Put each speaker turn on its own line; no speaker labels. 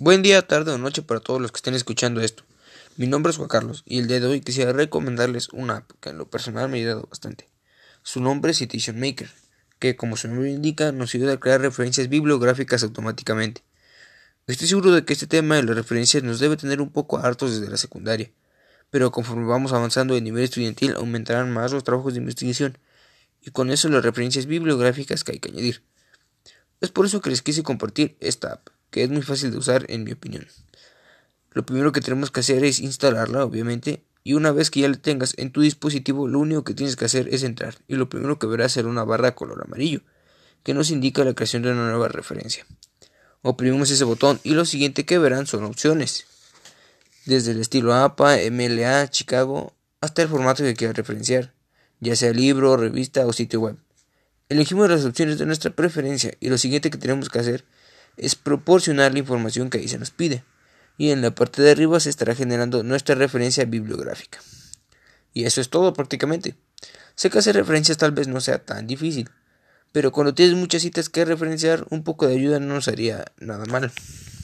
Buen día, tarde o noche para todos los que estén escuchando esto. Mi nombre es Juan Carlos y el día de hoy quisiera recomendarles una app que en lo personal me ha ayudado bastante. Su nombre es Citation Maker, que como su nombre indica nos ayuda a crear referencias bibliográficas automáticamente. Estoy seguro de que este tema de las referencias nos debe tener un poco hartos desde la secundaria, pero conforme vamos avanzando de nivel estudiantil aumentarán más los trabajos de investigación y con eso las referencias bibliográficas que hay que añadir. Es por eso que les quise compartir esta app que es muy fácil de usar en mi opinión. Lo primero que tenemos que hacer es instalarla, obviamente, y una vez que ya la tengas en tu dispositivo, lo único que tienes que hacer es entrar, y lo primero que verás será una barra color amarillo, que nos indica la creación de una nueva referencia. Oprimimos ese botón y lo siguiente que verán son opciones, desde el estilo APA, MLA, Chicago, hasta el formato que quieras referenciar, ya sea libro, revista o sitio web. Elegimos las opciones de nuestra preferencia y lo siguiente que tenemos que hacer proporcionar la información que ahí se nos pide. Y en la parte de arriba se estará generando nuestra referencia bibliográfica. Y eso es todo prácticamente. Sé que hacer referencias tal vez no sea tan difícil, pero cuando tienes muchas citas que referenciar, un poco de ayuda no nos haría nada mal.